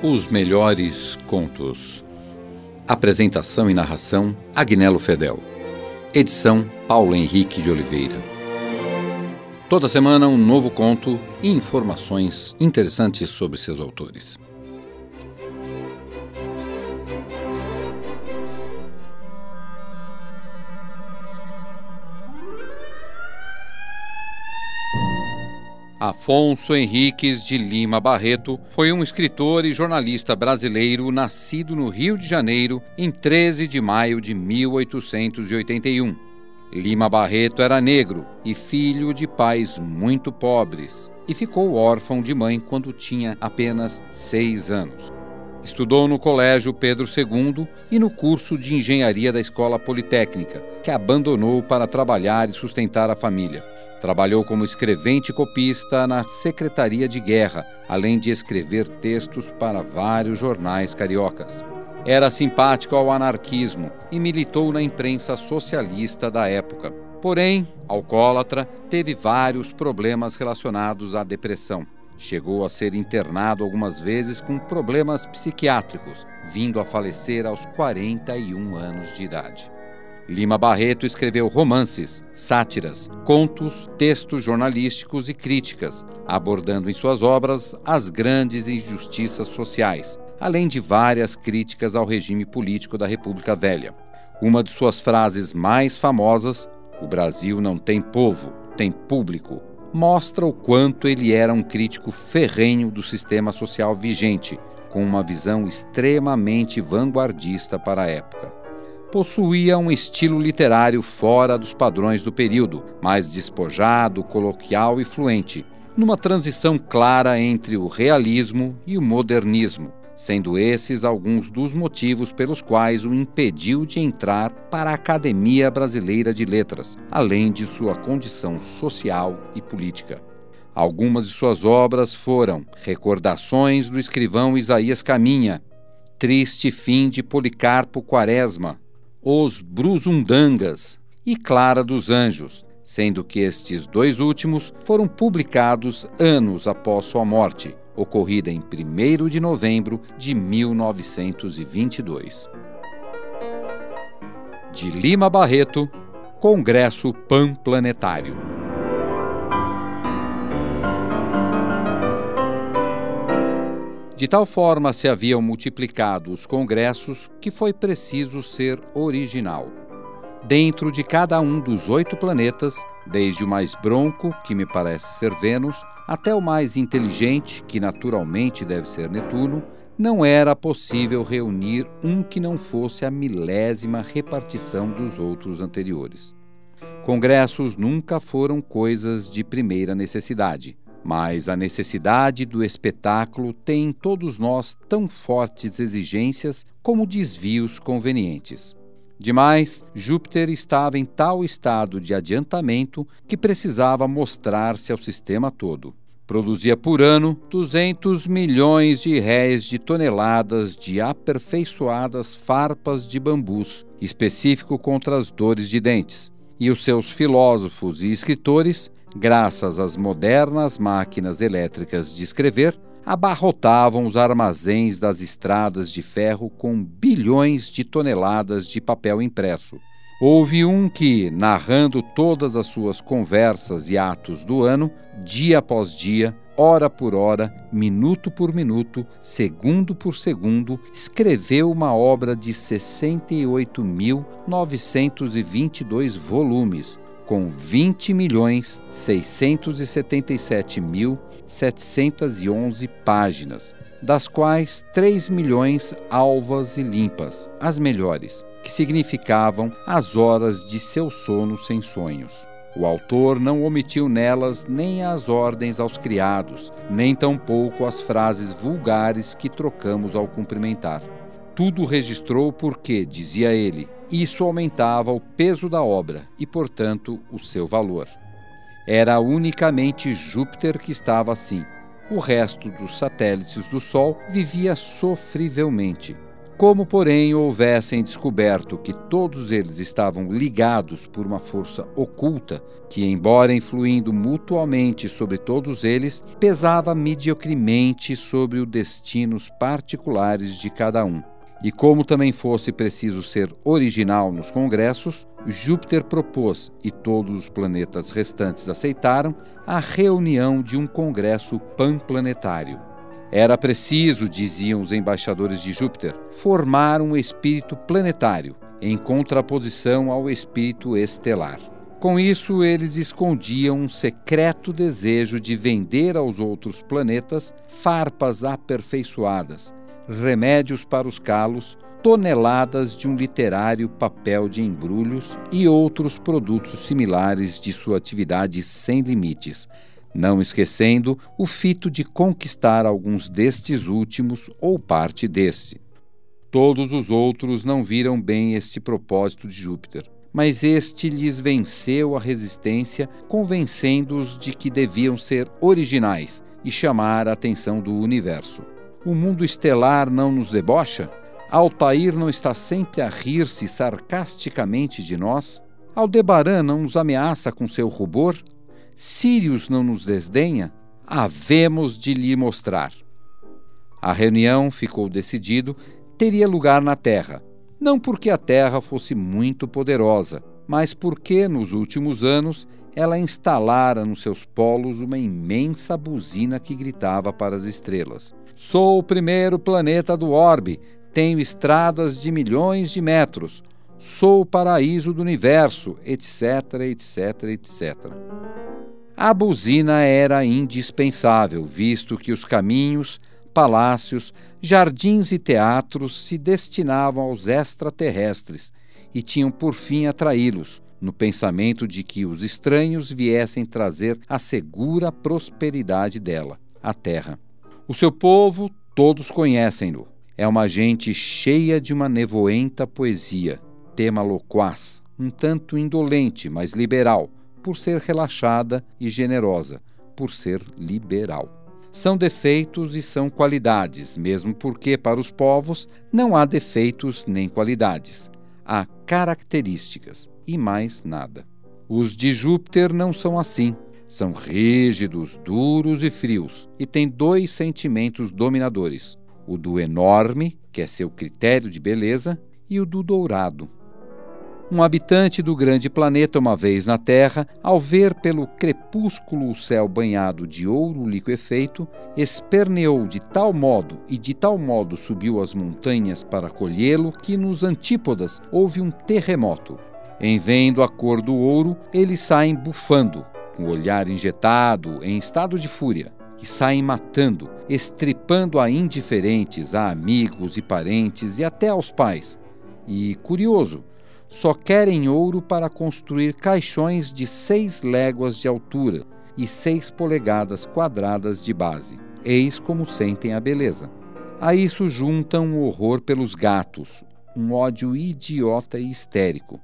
Os melhores contos. Apresentação e narração: Agnello Fedel. Edição: Paulo Henrique de Oliveira. Toda semana um novo conto e informações interessantes sobre seus autores. Afonso Henriques de Lima Barreto foi um escritor e jornalista brasileiro nascido no Rio de Janeiro em 13 de maio de 1881. Lima Barreto era negro e filho de pais muito pobres e ficou órfão de mãe quando tinha apenas seis anos. Estudou no Colégio Pedro II e no curso de engenharia da Escola Politécnica, que abandonou para trabalhar e sustentar a família. Trabalhou como escrevente e copista na Secretaria de Guerra, além de escrever textos para vários jornais cariocas. Era simpático ao anarquismo e militou na imprensa socialista da época. Porém, alcoólatra, teve vários problemas relacionados à depressão. Chegou a ser internado algumas vezes com problemas psiquiátricos, vindo a falecer aos 41 anos de idade. Lima Barreto escreveu romances, sátiras, contos, textos jornalísticos e críticas, abordando em suas obras as grandes injustiças sociais, além de várias críticas ao regime político da República Velha. Uma de suas frases mais famosas, O Brasil não tem povo, tem público, mostra o quanto ele era um crítico ferrenho do sistema social vigente, com uma visão extremamente vanguardista para a época. Possuía um estilo literário fora dos padrões do período, mais despojado, coloquial e fluente, numa transição clara entre o realismo e o modernismo, sendo esses alguns dos motivos pelos quais o impediu de entrar para a Academia Brasileira de Letras, além de sua condição social e política. Algumas de suas obras foram Recordações do escrivão Isaías Caminha, Triste Fim de Policarpo Quaresma, os Brusundangas e Clara dos Anjos, sendo que estes dois últimos foram publicados anos após sua morte, ocorrida em 1 de novembro de 1922. De Lima Barreto, Congresso Panplanetário. De tal forma se haviam multiplicado os congressos que foi preciso ser original. Dentro de cada um dos oito planetas, desde o mais bronco, que me parece ser Vênus, até o mais inteligente, que naturalmente deve ser Netuno, não era possível reunir um que não fosse a milésima repartição dos outros anteriores. Congressos nunca foram coisas de primeira necessidade mas a necessidade do espetáculo tem em todos nós tão fortes exigências como desvios convenientes. Demais, Júpiter estava em tal estado de adiantamento que precisava mostrar-se ao sistema todo. Produzia por ano 200 milhões de réis de toneladas de aperfeiçoadas farpas de bambus, específico contra as dores de dentes. E os seus filósofos e escritores graças às modernas máquinas elétricas de escrever, abarrotavam os armazéns das estradas de ferro com bilhões de toneladas de papel impresso. Houve um que, narrando todas as suas conversas e atos do ano, dia após dia, hora por hora, minuto por minuto, segundo por segundo, escreveu uma obra de 68.922 volumes, com 20 milhões 677 mil 711 páginas, das quais 3 milhões alvas e limpas, as melhores, que significavam as horas de seu sono sem sonhos. O autor não omitiu nelas nem as ordens aos criados, nem tampouco as frases vulgares que trocamos ao cumprimentar. Tudo registrou porque, dizia ele, isso aumentava o peso da obra e, portanto, o seu valor. Era unicamente Júpiter que estava assim. O resto dos satélites do Sol vivia sofrivelmente. Como, porém, houvessem descoberto que todos eles estavam ligados por uma força oculta, que, embora influindo mutuamente sobre todos eles, pesava mediocremente sobre os destinos particulares de cada um. E como também fosse preciso ser original nos congressos, Júpiter propôs, e todos os planetas restantes aceitaram, a reunião de um congresso panplanetário. Era preciso, diziam os embaixadores de Júpiter, formar um espírito planetário, em contraposição ao espírito estelar. Com isso, eles escondiam um secreto desejo de vender aos outros planetas farpas aperfeiçoadas, remédios para os calos, toneladas de um literário papel de embrulhos e outros produtos similares de sua atividade sem limites, não esquecendo o fito de conquistar alguns destes últimos ou parte deste. Todos os outros não viram bem este propósito de Júpiter, mas este lhes venceu a resistência, convencendo-os de que deviam ser originais e chamar a atenção do universo. O mundo estelar não nos debocha? Altair não está sempre a rir-se sarcasticamente de nós? Aldebaran não nos ameaça com seu rubor? Sírios não nos desdenha? Havemos de lhe mostrar. A reunião, ficou decidido, teria lugar na Terra, não porque a Terra fosse muito poderosa, mas porque, nos últimos anos, ela instalara nos seus polos uma imensa buzina que gritava para as estrelas: Sou o primeiro planeta do orbe, tenho estradas de milhões de metros, sou o paraíso do universo, etc, etc, etc. A buzina era indispensável, visto que os caminhos, palácios, jardins e teatros se destinavam aos extraterrestres e tinham por fim atraí-los, no pensamento de que os estranhos viessem trazer a segura prosperidade dela, a Terra. O seu povo, todos conhecem-no. É uma gente cheia de uma nevoenta poesia, tema loquaz, um tanto indolente, mas liberal, por ser relaxada e generosa, por ser liberal. São defeitos e são qualidades, mesmo porque para os povos não há defeitos nem qualidades. Há características e mais nada. Os de Júpiter não são assim. São rígidos, duros e frios, e têm dois sentimentos dominadores: o do enorme, que é seu critério de beleza, e o do dourado, um habitante do grande planeta, uma vez na Terra, ao ver pelo crepúsculo o céu banhado de ouro liquefeito, esperneou de tal modo e de tal modo subiu as montanhas para colhê-lo que nos antípodas houve um terremoto. Em vendo a cor do ouro, eles saem bufando, com o olhar injetado, em estado de fúria, e saem matando, estripando a indiferentes, a amigos e parentes e até aos pais. E, curioso, só querem ouro para construir caixões de seis léguas de altura e seis polegadas quadradas de base. Eis como sentem a beleza. A isso juntam o horror pelos gatos, um ódio idiota e histérico.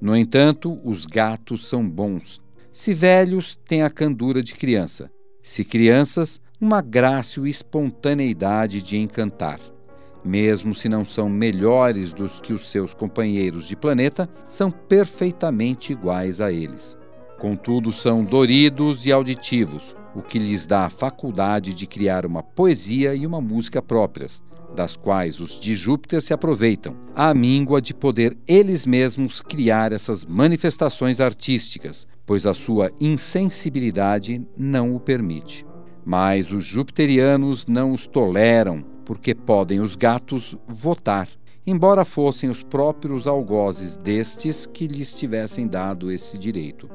No entanto, os gatos são bons. Se velhos, têm a candura de criança. Se crianças, uma grácil espontaneidade de encantar mesmo se não são melhores dos que os seus companheiros de planeta, são perfeitamente iguais a eles. Contudo, são doridos e auditivos, o que lhes dá a faculdade de criar uma poesia e uma música próprias, das quais os de Júpiter se aproveitam, à míngua de poder eles mesmos criar essas manifestações artísticas, pois a sua insensibilidade não o permite. Mas os jupiterianos não os toleram porque podem os gatos votar, embora fossem os próprios algozes destes que lhes tivessem dado esse direito.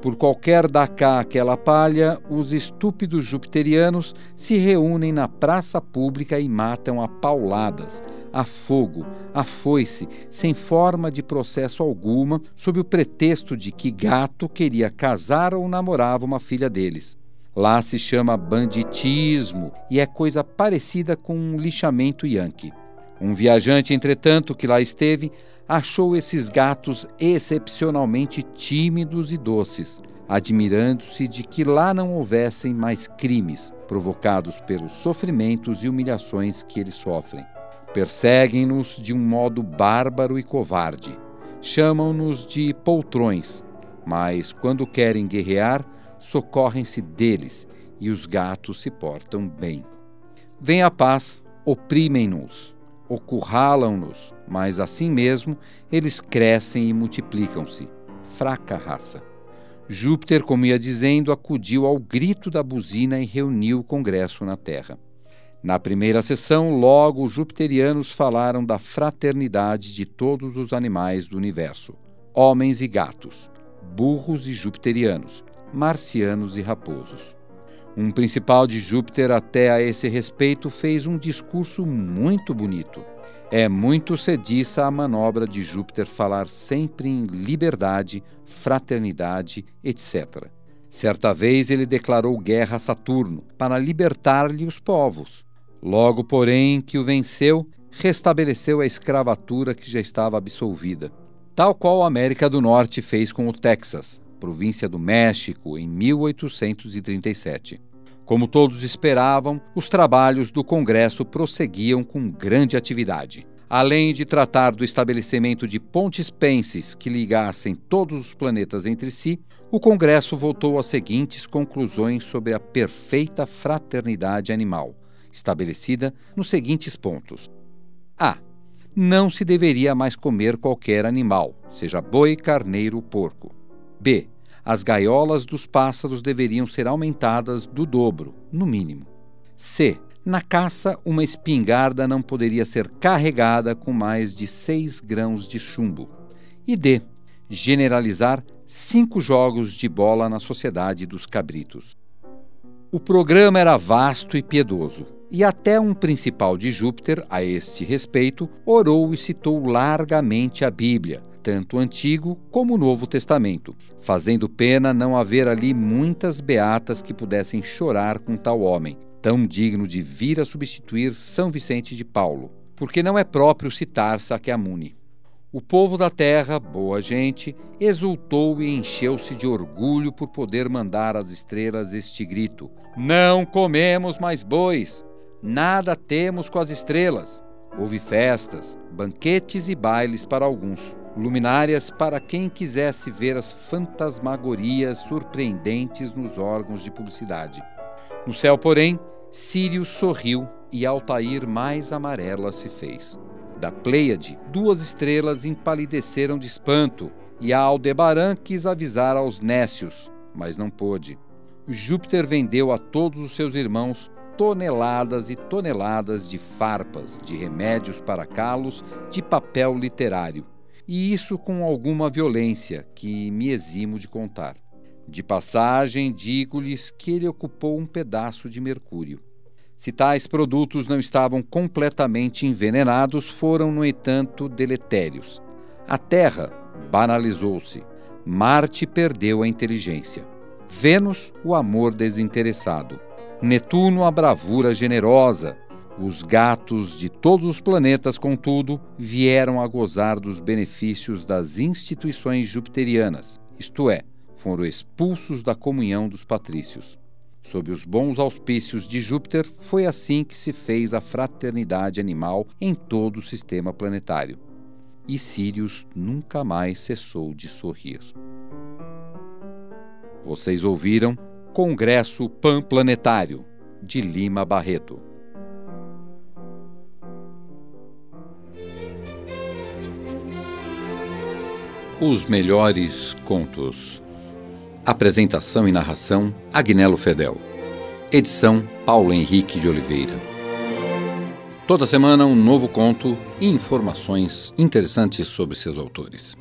Por qualquer da cá aquela palha, os estúpidos jupiterianos se reúnem na praça pública e matam a pauladas, a fogo, a foice, sem forma de processo alguma, sob o pretexto de que gato queria casar ou namorava uma filha deles. Lá se chama banditismo e é coisa parecida com um lixamento yankee. Um viajante, entretanto, que lá esteve, achou esses gatos excepcionalmente tímidos e doces, admirando-se de que lá não houvessem mais crimes provocados pelos sofrimentos e humilhações que eles sofrem. Perseguem-nos de um modo bárbaro e covarde. Chamam-nos de poltrões, mas quando querem guerrear, socorrem-se deles e os gatos se portam bem. Vem a paz, oprimem-nos, ocurralam-nos, mas assim mesmo eles crescem e multiplicam-se. Fraca raça. Júpiter, como ia dizendo, acudiu ao grito da buzina e reuniu o Congresso na Terra. Na primeira sessão, logo os jupiterianos falaram da fraternidade de todos os animais do universo: homens e gatos, burros e jupiterianos, marcianos e raposos. Um principal de Júpiter, até a esse respeito, fez um discurso muito bonito. É muito sediça a manobra de Júpiter falar sempre em liberdade, fraternidade, etc. Certa vez ele declarou guerra a Saturno para libertar-lhe os povos. Logo, porém, que o venceu, restabeleceu a escravatura que já estava absolvida, tal qual a América do Norte fez com o Texas, província do México, em 1837. Como todos esperavam, os trabalhos do Congresso prosseguiam com grande atividade. Além de tratar do estabelecimento de pontes penses que ligassem todos os planetas entre si, o Congresso voltou às seguintes conclusões sobre a perfeita fraternidade animal estabelecida nos seguintes pontos: A. Não se deveria mais comer qualquer animal, seja boi, carneiro ou porco. B. As gaiolas dos pássaros deveriam ser aumentadas do dobro, no mínimo. C. Na caça, uma espingarda não poderia ser carregada com mais de 6 grãos de chumbo. E D. Generalizar cinco jogos de bola na sociedade dos cabritos. O programa era vasto e piedoso e até um principal de Júpiter, a este respeito, orou e citou largamente a Bíblia, tanto o Antigo como o Novo Testamento, fazendo pena não haver ali muitas beatas que pudessem chorar com tal homem, tão digno de vir a substituir São Vicente de Paulo, porque não é próprio citar Sakyamuni. O povo da terra, boa gente, exultou e encheu-se de orgulho por poder mandar às estrelas este grito: Não comemos mais bois, Nada temos com as estrelas. Houve festas, banquetes e bailes para alguns, luminárias para quem quisesse ver as fantasmagorias surpreendentes nos órgãos de publicidade. No céu, porém, Sírio sorriu e Altair mais amarela se fez. Da Pleiade, duas estrelas empalideceram de espanto, e a Aldebaran quis avisar aos nécios, mas não pôde. Júpiter vendeu a todos os seus irmãos toneladas e toneladas de farpas, de remédios para calos, de papel literário. E isso com alguma violência, que me eximo de contar. De passagem, digo-lhes que ele ocupou um pedaço de mercúrio. Se tais produtos não estavam completamente envenenados, foram, no entanto, deletérios. A Terra banalizou-se. Marte perdeu a inteligência. Vênus, o amor desinteressado. Netuno a bravura generosa. Os gatos de todos os planetas, contudo, vieram a gozar dos benefícios das instituições jupiterianas, isto é, foram expulsos da comunhão dos patrícios. Sob os bons auspícios de Júpiter, foi assim que se fez a fraternidade animal em todo o sistema planetário. E Sirius nunca mais cessou de sorrir. Vocês ouviram Congresso Panplanetário, de Lima Barreto. Os melhores contos. Apresentação e narração: Agnello Fedel. Edição: Paulo Henrique de Oliveira. Toda semana um novo conto e informações interessantes sobre seus autores.